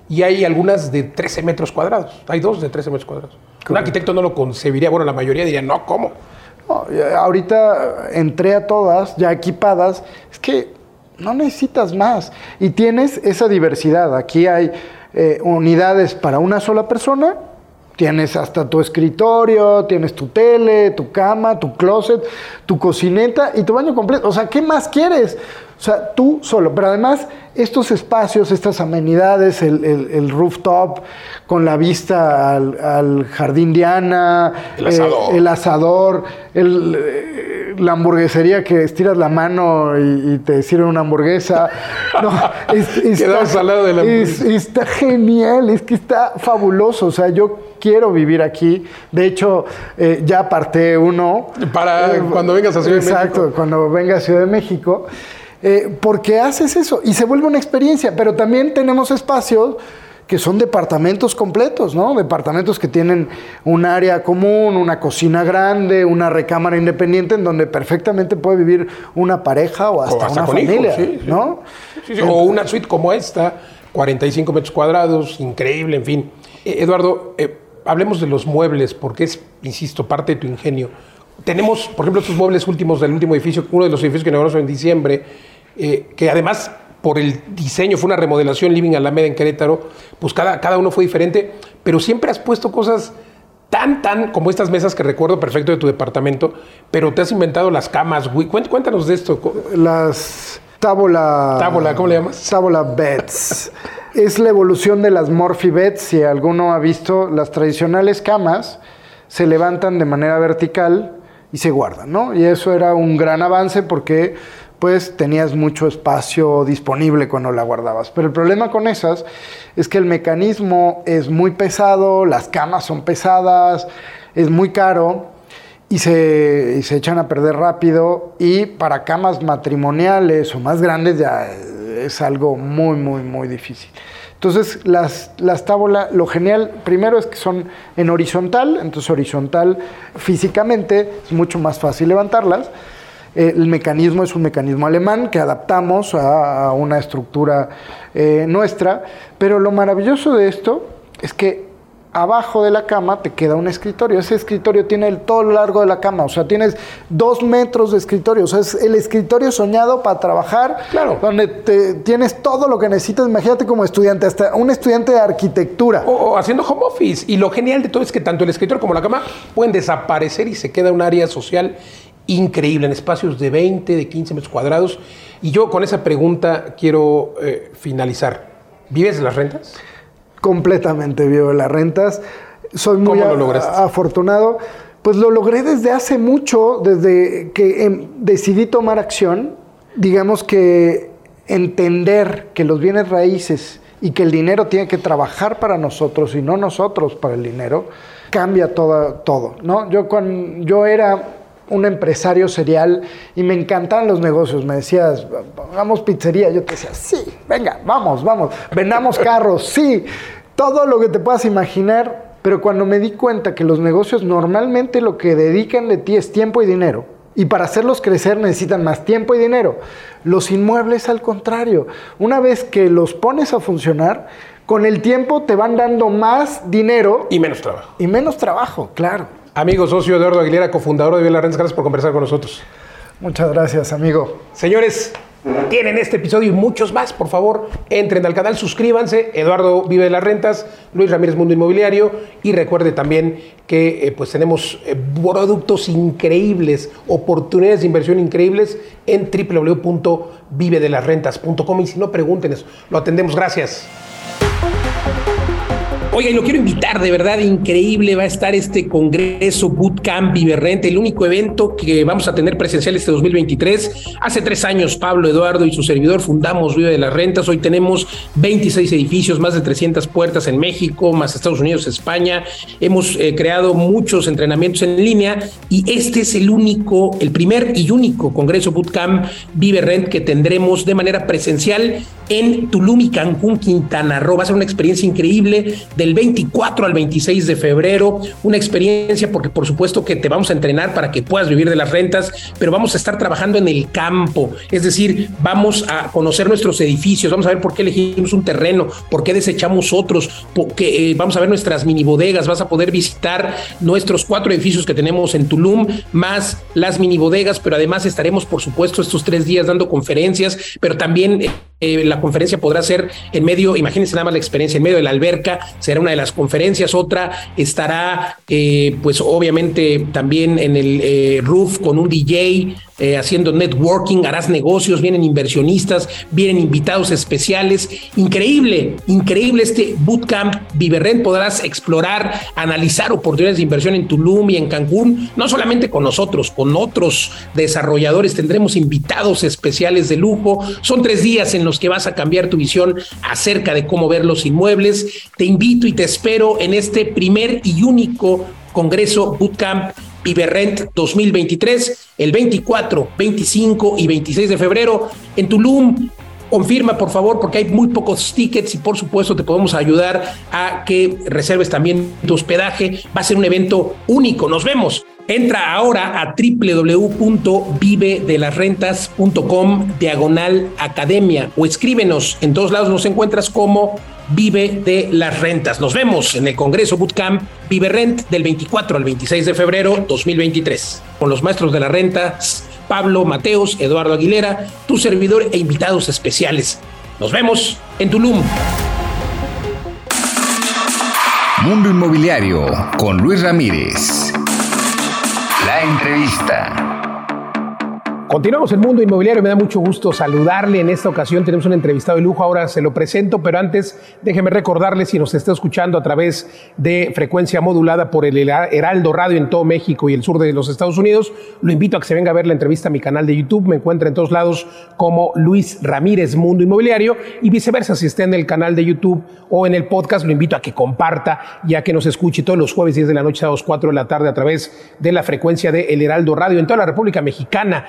y hay algunas de 13 metros cuadrados. Hay dos de 13 metros cuadrados. Un arquitecto no lo concebiría, bueno, la mayoría diría, no, ¿cómo? No, ahorita entré a todas, ya equipadas, es que no necesitas más. Y tienes esa diversidad. Aquí hay eh, unidades para una sola persona, tienes hasta tu escritorio, tienes tu tele, tu cama, tu closet, tu cocineta y tu baño completo. O sea, ¿qué más quieres? O sea, tú solo. Pero además, estos espacios, estas amenidades, el, rooftop con la vista al, jardín de Ana, el asador, eh, el asador eh, la hamburguesería que estiras la mano y, te sirven una hamburguesa. No, está, al lado de la está genial, es que está fabuloso. O sea, yo quiero vivir aquí. De hecho, eh, ya aparté uno. Para cuando vengas a Ciudad de México. Exacto, cuando venga a Ciudad de México. Eh, porque haces eso y se vuelve una experiencia, pero también tenemos espacios que son departamentos completos, ¿no? Departamentos que tienen un área común, una cocina grande, una recámara independiente en donde perfectamente puede vivir una pareja o hasta, una familia, ¿no? o una suite como esta, 45 metros cuadrados, increíble, en fin. Eh, Eduardo, eh, hablemos de los muebles, porque es, insisto, parte de tu ingenio. Tenemos, por ejemplo, estos muebles últimos del último edificio, uno de los edificios que inauguramos en diciembre, eh, que además por el diseño fue una remodelación Living Alameda en Querétaro, pues cada, cada uno fue diferente, pero siempre has puesto cosas tan, tan como estas mesas que recuerdo perfecto de tu departamento, pero te has inventado las camas, Cuéntanos de esto. Las tábola... Tábola, ¿cómo le llamas? Tábola beds. es la evolución de las Morphy beds. Si alguno ha visto, las tradicionales camas se levantan de manera vertical y se guardan, ¿no? Y eso era un gran avance porque pues tenías mucho espacio disponible cuando la guardabas. Pero el problema con esas es que el mecanismo es muy pesado, las camas son pesadas, es muy caro y se, se echan a perder rápido y para camas matrimoniales o más grandes ya es algo muy, muy, muy difícil. Entonces, las, las tábolas, lo genial primero es que son en horizontal, entonces horizontal físicamente es mucho más fácil levantarlas. El mecanismo es un mecanismo alemán que adaptamos a, una estructura eh, nuestra, pero lo maravilloso de esto es que abajo de la cama te queda un escritorio. Ese escritorio tiene el, todo lo largo de la cama, o sea, tienes dos metros de escritorio. O sea, es el escritorio soñado para trabajar, claro. donde te, tienes todo lo que necesitas. Imagínate como estudiante, hasta un estudiante de arquitectura. O, haciendo home office. Y lo genial de todo es que tanto el escritorio como la cama pueden desaparecer y se queda un área social increíble, en espacios de 20, de 15 metros cuadrados. Y yo con esa pregunta quiero eh, finalizar. ¿Vives de las rentas? Completamente vivo de las rentas. Soy muy afortunado. Pues lo logré desde hace mucho, desde que em, decidí tomar acción. Digamos que entender que los bienes raíces y que el dinero tiene que trabajar para nosotros y no nosotros para el dinero, cambia todo, todo ¿no? Yo, cuando, yo era un empresario serial y me encantaban los negocios. Me decías, hagamos pizzería. Yo te decía, sí, venga, vamos, vamos. Vendamos carros, sí. Todo lo que te puedas imaginar. Pero cuando me di cuenta que los negocios normalmente lo que dedican de ti es tiempo y dinero. Y para hacerlos crecer necesitan más tiempo y dinero. Los inmuebles al contrario. Una vez que los pones a funcionar, con el tiempo te van dando más dinero. Y menos trabajo. Y menos trabajo, claro. Amigo socio Eduardo Aguilera, cofundador de Vila Rentas, gracias por conversar con nosotros. Muchas gracias, amigo. Señores, tienen este episodio y muchos más, por favor, entren al canal, suscríbanse. Eduardo Vive de las Rentas, Luis Ramírez Mundo Inmobiliario y recuerde también que eh, pues tenemos eh, productos increíbles, oportunidades de inversión increíbles en www.vivedelasrentas.com y si no, pregúntenos, lo atendemos. Gracias. Oiga, y lo quiero invitar, de verdad, increíble va a estar este Congreso Bootcamp Viverrente, el único evento que vamos a tener presencial este 2023. Hace tres años, Pablo, Eduardo y su servidor fundamos Vive de las Rentas. Hoy tenemos 26 edificios, más de 300 puertas en México, más Estados Unidos, España. Hemos eh, creado muchos entrenamientos en línea y este es el único, el primer y único Congreso Bootcamp Viverrent que tendremos de manera presencial en Tulum y Cancún, Quintana Roo. Va a ser una experiencia increíble del 24 al 26 de febrero. Una experiencia porque por supuesto que te vamos a entrenar para que puedas vivir de las rentas, pero vamos a estar trabajando en el campo. Es decir, vamos a conocer nuestros edificios, vamos a ver por qué elegimos un terreno, por qué desechamos otros, porque, eh, vamos a ver nuestras mini bodegas, vas a poder visitar nuestros cuatro edificios que tenemos en Tulum, más las mini bodegas, pero además estaremos, por supuesto, estos tres días dando conferencias, pero también eh, la conferencia podrá ser en medio, imagínense nada más la experiencia, en medio de la alberca, será una de las conferencias, otra estará, eh, pues obviamente también en el eh, roof con un DJ, eh, haciendo networking, harás negocios, vienen inversionistas, vienen invitados especiales. Increíble, increíble este bootcamp Viverrent. Podrás explorar, analizar oportunidades de inversión en Tulum y en Cancún, no solamente con nosotros, con otros desarrolladores. Tendremos invitados especiales de lujo. Son tres días en los que vas a cambiar tu visión acerca de cómo ver los inmuebles. Te invito y te espero en este primer y único Congreso Bootcamp Viverrent 2023, el 24, 25 y 26 de febrero en Tulum. Confirma, por favor, porque hay muy pocos tickets y por supuesto te podemos ayudar a que reserves también tu hospedaje. Va a ser un evento único. Nos vemos. Entra ahora a www.vivedelasrentas.com diagonal academia o escríbenos. En todos lados nos encuentras como Vive de las Rentas. Nos vemos en el Congreso Bootcamp Vive Rent del 24 al 26 de febrero 2023 con los maestros de la renta Pablo Mateos, Eduardo Aguilera, tu servidor e invitados especiales. Nos vemos en Tulum. Mundo Inmobiliario con Luis Ramírez. La entrevista. Continuamos el mundo inmobiliario, me da mucho gusto saludarle. En esta ocasión tenemos un entrevistado de lujo, ahora se lo presento, pero antes déjeme recordarle si nos está escuchando a través de frecuencia modulada por el Heraldo Radio en todo México y el sur de los Estados Unidos, lo invito a que se venga a ver la entrevista a mi canal de YouTube, me encuentra en todos lados como Luis Ramírez Mundo Inmobiliario. Y viceversa, si está en el canal de YouTube o en el podcast, lo invito a que comparta y a que nos escuche todos los jueves 10 de la noche a las 4 de la tarde a través de la frecuencia de El Heraldo Radio en toda la República Mexicana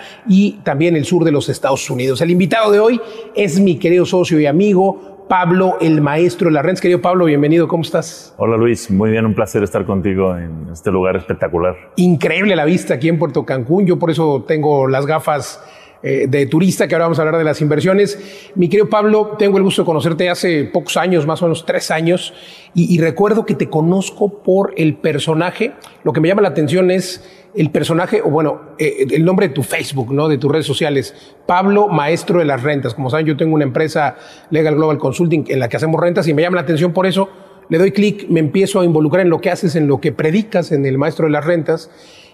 también el sur de los Estados Unidos. El invitado de hoy es mi querido socio y amigo Pablo, el maestro de la Rents. Querido Pablo, bienvenido, ¿cómo estás? Hola Luis, muy bien, un placer estar contigo en este lugar espectacular. Increíble la vista aquí en Puerto Cancún, yo por eso tengo las gafas eh, de turista, que ahora vamos a hablar de las inversiones. Mi querido Pablo, tengo el gusto de conocerte hace pocos años, más o menos tres años, y, y recuerdo que te conozco por el personaje. Lo que me llama la atención es el personaje, o bueno, eh, el nombre de tu Facebook, ¿no? De tus redes sociales. Pablo, maestro de las rentas. Como saben, yo tengo una empresa Legal Global Consulting en la que hacemos rentas y me llama la atención por eso. Le doy clic, me empiezo a involucrar en lo que haces, en lo que predicas, en el maestro de las rentas.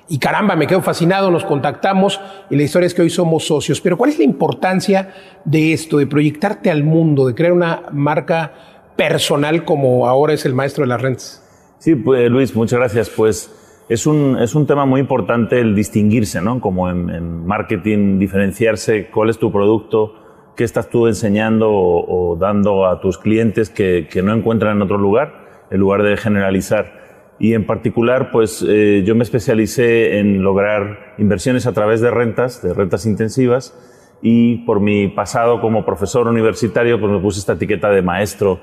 Y caramba, me quedo fascinado, nos contactamos y la historia es que hoy somos socios. Pero ¿cuál es la importancia de esto, de proyectarte al mundo, de crear una marca personal como ahora es el maestro de las rentas? Sí, pues, Luis, muchas gracias. Pues es un, es un tema muy importante el distinguirse, ¿no? Como en, marketing, diferenciarse, cuál es tu producto, qué estás tú enseñando o, dando a tus clientes que, que, no encuentran en otro lugar, en lugar de generalizar. Y en particular, pues eh, yo me especialicé en lograr inversiones a través de rentas, de rentas intensivas, y por mi pasado como profesor universitario, pues me puse esta etiqueta de maestro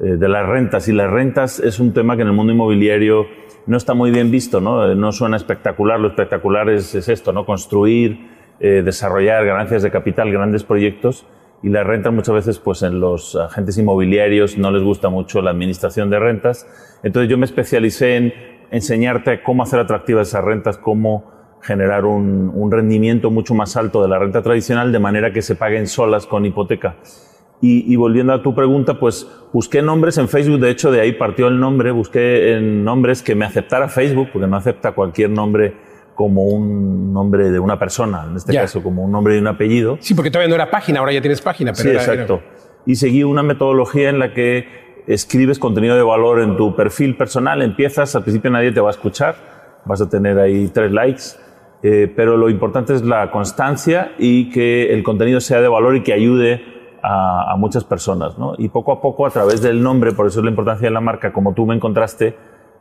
eh, de las rentas. Y las rentas es un tema que en el mundo inmobiliario no está muy bien visto, ¿no? Eh, no suena espectacular. Lo espectacular es, esto, ¿no? Construir, eh, desarrollar ganancias de capital, grandes proyectos. Y las rentas muchas veces, pues en los agentes inmobiliarios no les gusta mucho la administración de rentas. Entonces yo me especialicé en enseñarte cómo hacer atractivas esas rentas, cómo generar un, un rendimiento mucho más alto de la renta tradicional de manera que se paguen solas con hipoteca. Y, volviendo a tu pregunta, pues busqué nombres en Facebook, de hecho de ahí partió el nombre, busqué en nombres que me aceptara Facebook, porque no acepta cualquier nombre como un nombre de una persona, en este caso como un nombre y un apellido. Sí, porque todavía no era página, ahora ya tienes página. Pero sí, exacto. Y seguí una metodología en la que escribes contenido de valor en tu perfil personal, empiezas, al principio nadie te va a escuchar, vas a tener ahí tres likes, eh, pero lo importante es la constancia y que el contenido sea de valor y que ayude a, muchas personas. ¿no? Y poco a poco, a través del nombre, por eso es la importancia de la marca, como tú me encontraste,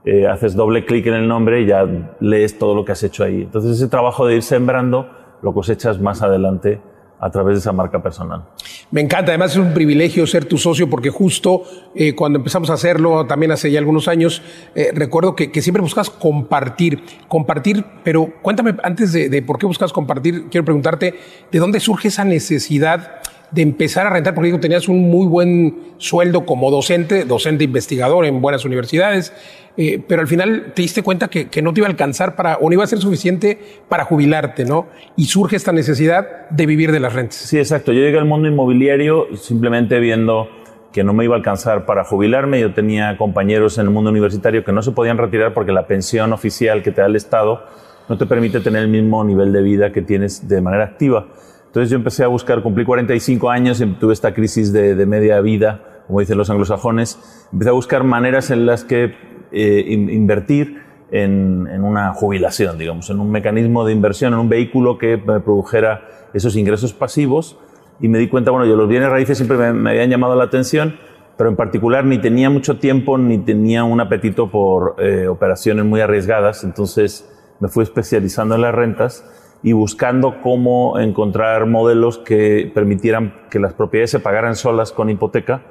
eh, haces doble clic en el nombre y ya lees todo lo que has hecho ahí. Entonces ese trabajo de ir sembrando lo cosechas más adelante a través de esa marca personal. Me encanta, además es un privilegio ser tu socio porque justo eh, cuando empezamos a hacerlo, también hace ya algunos años, eh, recuerdo que, siempre buscas compartir, compartir, pero cuéntame antes de, de por qué buscas compartir, quiero preguntarte, ¿de dónde surge esa necesidad? De empezar a rentar, porque digo, tenías un muy buen sueldo como docente, docente investigador en buenas universidades, eh, pero al final te diste cuenta que, que, no te iba a alcanzar para, o no iba a ser suficiente para jubilarte, ¿no? Y surge esta necesidad de vivir de las rentas. Sí, exacto. Yo llegué al mundo inmobiliario simplemente viendo que no me iba a alcanzar para jubilarme. Yo tenía compañeros en el mundo universitario que no se podían retirar porque la pensión oficial que te da el Estado no te permite tener el mismo nivel de vida que tienes de manera activa. Entonces yo empecé a buscar, cumplí 45 años tuve esta crisis de, media vida, como dicen los anglosajones. Empecé a buscar maneras en las que eh, invertir en, una jubilación, digamos, en un mecanismo de inversión, en un vehículo que me produjera esos ingresos pasivos. Y me di cuenta, bueno, yo los bienes raíces siempre me, habían llamado la atención, pero en particular ni tenía mucho tiempo ni tenía un apetito por eh, operaciones muy arriesgadas. Entonces me fui especializando en las rentas y buscando cómo encontrar modelos que permitieran que las propiedades se pagaran solas con hipoteca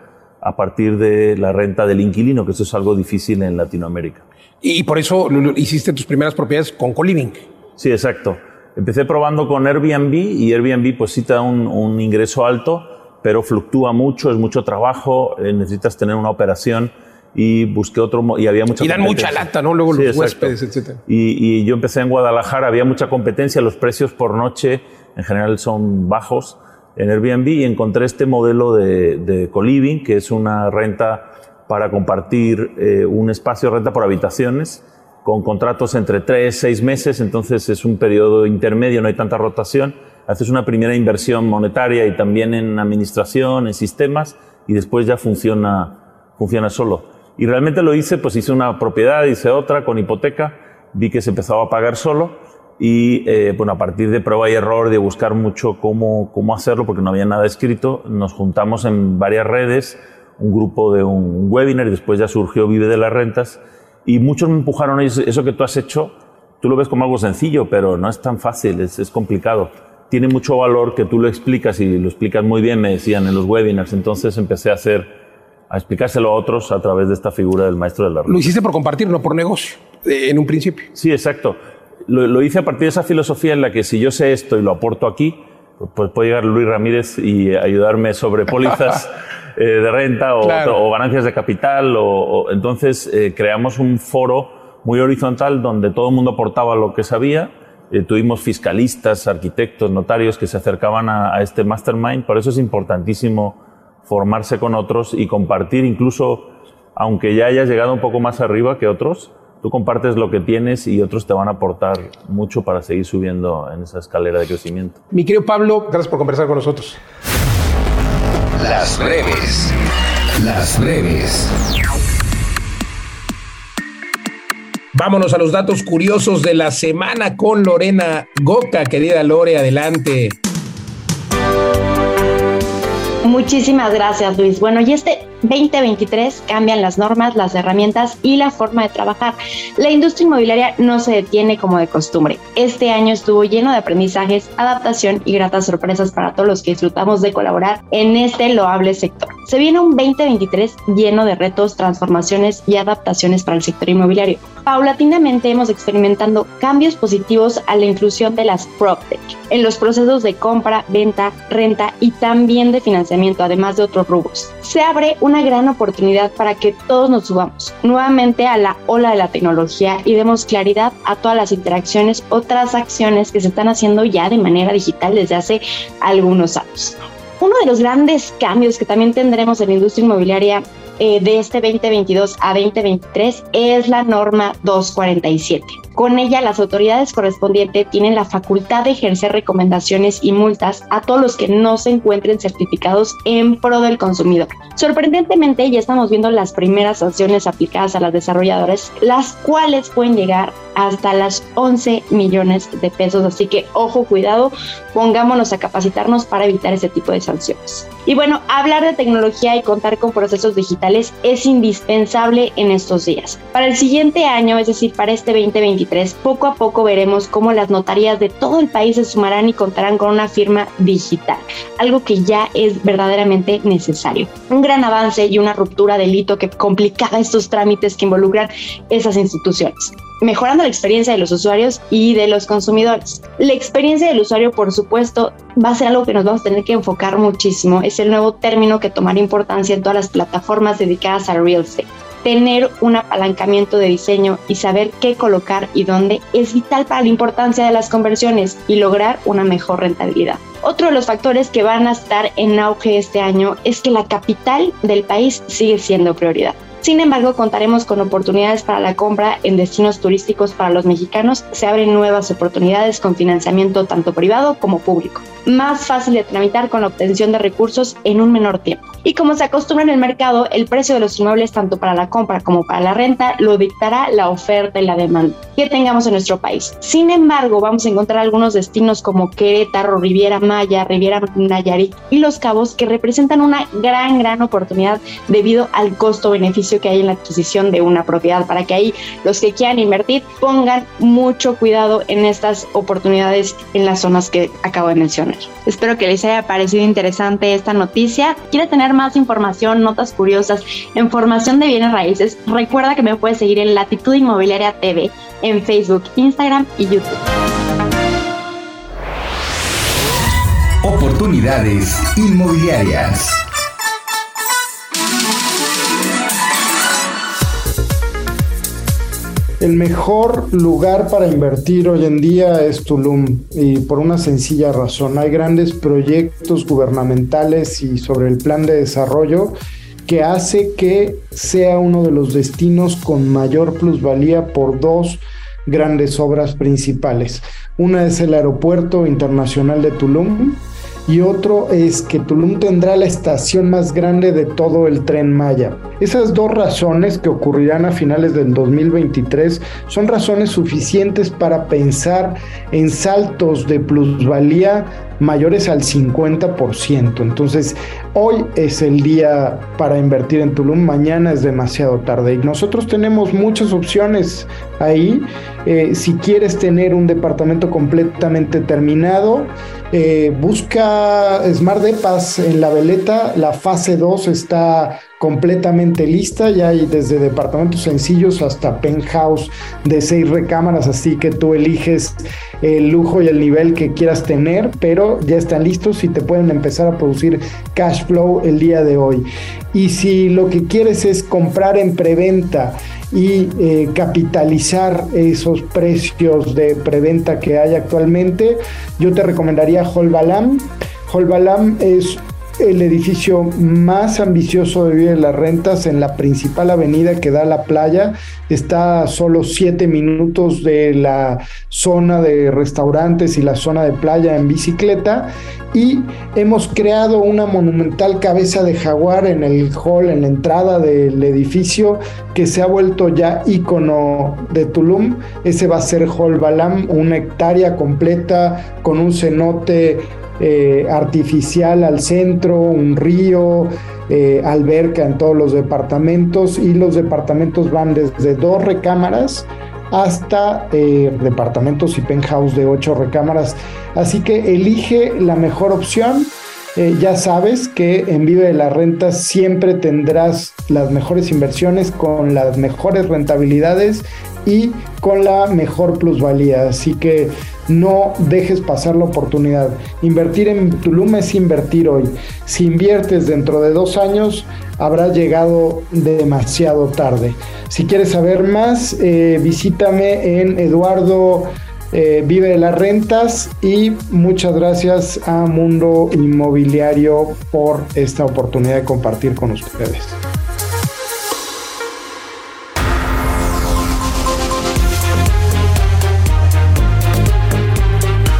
a partir de la renta del inquilino, que eso es algo difícil en Latinoamérica. Y por eso hiciste tus primeras propiedades con co-living. Sí, exacto. Empecé probando con Airbnb y Airbnb pues sí te da un, un ingreso alto, pero fluctúa mucho, es mucho trabajo, eh, necesitas tener una operación y busqué otro y había mucha y dan mucha lata no luego los huéspedes etcétera. Y, y, yo empecé en Guadalajara había mucha competencia los precios por noche en general son bajos. En Airbnb y encontré este modelo de, de co-living que es una renta para compartir eh, un espacio de renta por habitaciones con contratos entre 3 6 meses. Entonces es un periodo intermedio no hay tanta rotación. Haces una primera inversión monetaria y también en administración en sistemas y después ya funciona funciona solo y realmente lo hice, pues hice una propiedad, hice otra con hipoteca, vi que se empezaba a pagar solo y eh, bueno, a partir de prueba y error, de buscar mucho cómo, cómo hacerlo, porque no había nada escrito, nos juntamos en varias redes, un grupo de un webinar y después ya surgió Vive de las Rentas y muchos me empujaron, eso que tú has hecho, tú lo ves como algo sencillo, pero no es tan fácil, es, es complicado. Tiene mucho valor que tú lo explicas y lo explicas muy bien, me decían en los webinars, entonces empecé a hacer a explicárselo a otros a través de esta figura del maestro de la red. Lo hiciste por compartir, no por negocio, eh, en un principio. Sí, exacto. Lo, hice a partir de esa filosofía en la que si yo sé esto y lo aporto aquí, pues puede llegar Luis Ramírez y ayudarme sobre pólizas eh, de renta o, ganancias de capital. O, entonces eh, creamos un foro muy horizontal donde todo el mundo aportaba lo que sabía. tuvimos fiscalistas, arquitectos, notarios que se acercaban a, a este mastermind. Por eso es importantísimo formarse con otros y compartir, incluso aunque ya hayas llegado un poco más arriba que otros, tú compartes lo que tienes y otros te van a aportar mucho para seguir subiendo en esa escalera de crecimiento. Mi querido Pablo, gracias por conversar con nosotros. Las breves. Las breves. Vámonos a los datos curiosos de la semana con Lorena Goca. Querida Lore, adelante. Muchísimas gracias, Luis. Bueno, y este 2023 cambian las normas, las herramientas y la forma de trabajar. La industria inmobiliaria no se detiene como de costumbre. Este año estuvo lleno de aprendizajes, adaptación y gratas sorpresas para todos los que disfrutamos de colaborar en este loable sector. Se viene un 2023 lleno de retos, transformaciones y adaptaciones para el sector inmobiliario. Paulatinamente hemos experimentando cambios positivos a la inclusión de las PropTech en los procesos de compra, venta, renta y también de financiamiento, además de otros rubros. Se abre un una gran oportunidad para que todos nos subamos nuevamente a la ola de la tecnología y demos claridad a todas las interacciones o transacciones que se están haciendo ya de manera digital desde hace algunos años. Uno de los grandes cambios que también tendremos en la industria inmobiliaria eh, de este 2022 a 2023 es la norma 247 con ella, las autoridades correspondientes tienen la facultad de ejercer recomendaciones y multas a todos los que no se encuentren certificados en pro del consumidor. Sorprendentemente, ya estamos viendo las primeras sanciones aplicadas a las desarrolladoras, las cuales pueden llegar hasta las 11 millones de pesos. Así que ojo, cuidado, pongámonos a capacitarnos para evitar ese tipo de sanciones. Y bueno, hablar de tecnología y contar con procesos digitales es indispensable en estos días. Para el siguiente año, es decir, para este 2023, poco a poco veremos cómo las notarías de todo el país se sumarán y contarán con una firma digital, algo que ya es verdaderamente necesario. Un gran avance y una ruptura del hito que complicaba estos trámites que involucran esas instituciones mejorando la experiencia de los usuarios y de los consumidores. La experiencia del usuario, por supuesto, va a ser algo que nos vamos a tener que enfocar muchísimo. Es el nuevo término que tomará importancia en todas las plataformas dedicadas al real estate. Tener un apalancamiento de diseño y saber qué colocar y dónde es vital para la importancia de las conversiones y lograr una mejor rentabilidad. Otro de los factores que van a estar en auge este año es que la capital del país sigue siendo prioridad. Sin embargo, contaremos con oportunidades para la compra en destinos turísticos para los mexicanos. Se abren nuevas oportunidades con financiamiento tanto privado como público. Más fácil de tramitar con la obtención de recursos en un menor tiempo. Y como se acostumbra en el mercado, el precio de los inmuebles tanto para la compra como para la renta lo dictará la oferta y la demanda que tengamos en nuestro país. Sin embargo, vamos a encontrar algunos destinos como Querétaro, Riviera Maya, Riviera Nayarit y Los Cabos que representan una gran, gran oportunidad debido al costo-beneficio que hay en la adquisición de una propiedad para que ahí los que quieran invertir pongan mucho cuidado en estas oportunidades en las zonas que acabo de mencionar. Espero que les haya parecido interesante esta noticia. ¿Quiere tener más información, notas curiosas, información de bienes raíces? Recuerda que me puedes seguir en Latitud Inmobiliaria TV en Facebook, Instagram y YouTube. Oportunidades inmobiliarias. El mejor lugar para invertir hoy en día es Tulum y por una sencilla razón. Hay grandes proyectos gubernamentales y sobre el plan de desarrollo que hace que sea uno de los destinos con mayor plusvalía por dos grandes obras principales. Una es el Aeropuerto Internacional de Tulum, y otro es que Tulum tendrá la estación más grande de todo el tren Maya. Esas dos razones que ocurrirán a finales del 2023 son razones suficientes para pensar en saltos de plusvalía mayores al 50%. Entonces, hoy es el día para invertir en Tulum, mañana es demasiado tarde y nosotros tenemos muchas opciones ahí. Eh, si quieres tener un departamento completamente terminado, eh, busca Smart Depas en la veleta, la fase 2 está completamente lista, ya hay desde departamentos sencillos hasta penthouse de seis recámaras, así que tú eliges el lujo y el nivel que quieras tener, pero ya están listos y te pueden empezar a producir cash flow el día de hoy. Y si lo que quieres es comprar en preventa, y eh, capitalizar esos precios de preventa que hay actualmente, yo te recomendaría Holbalam. Holbalam es el edificio más ambicioso de Vida de las Rentas en la principal avenida que da a la playa. Está a solo siete minutos de la zona de restaurantes y la zona de playa en bicicleta. Y hemos creado una monumental cabeza de jaguar en el hall, en la entrada del edificio, que se ha vuelto ya ícono de Tulum. Ese va a ser Hall Balam, una hectárea completa con un cenote eh, artificial al centro, un río, eh, alberca en todos los departamentos y los departamentos van desde dos recámaras hasta eh, departamentos y penthouse de ocho recámaras. Así que elige la mejor opción. ya sabes que en Vive de las Rentas siempre tendrás las mejores inversiones con las mejores rentabilidades y con la mejor plusvalía. Así que no dejes pasar la oportunidad. Invertir en Tulum es invertir hoy. Si inviertes dentro de dos años, habrá llegado demasiado tarde. Si quieres saber más, eh, visítame en Eduardo eh, Vive de las Rentas y muchas gracias a Mundo Inmobiliario por esta oportunidad de compartir con ustedes.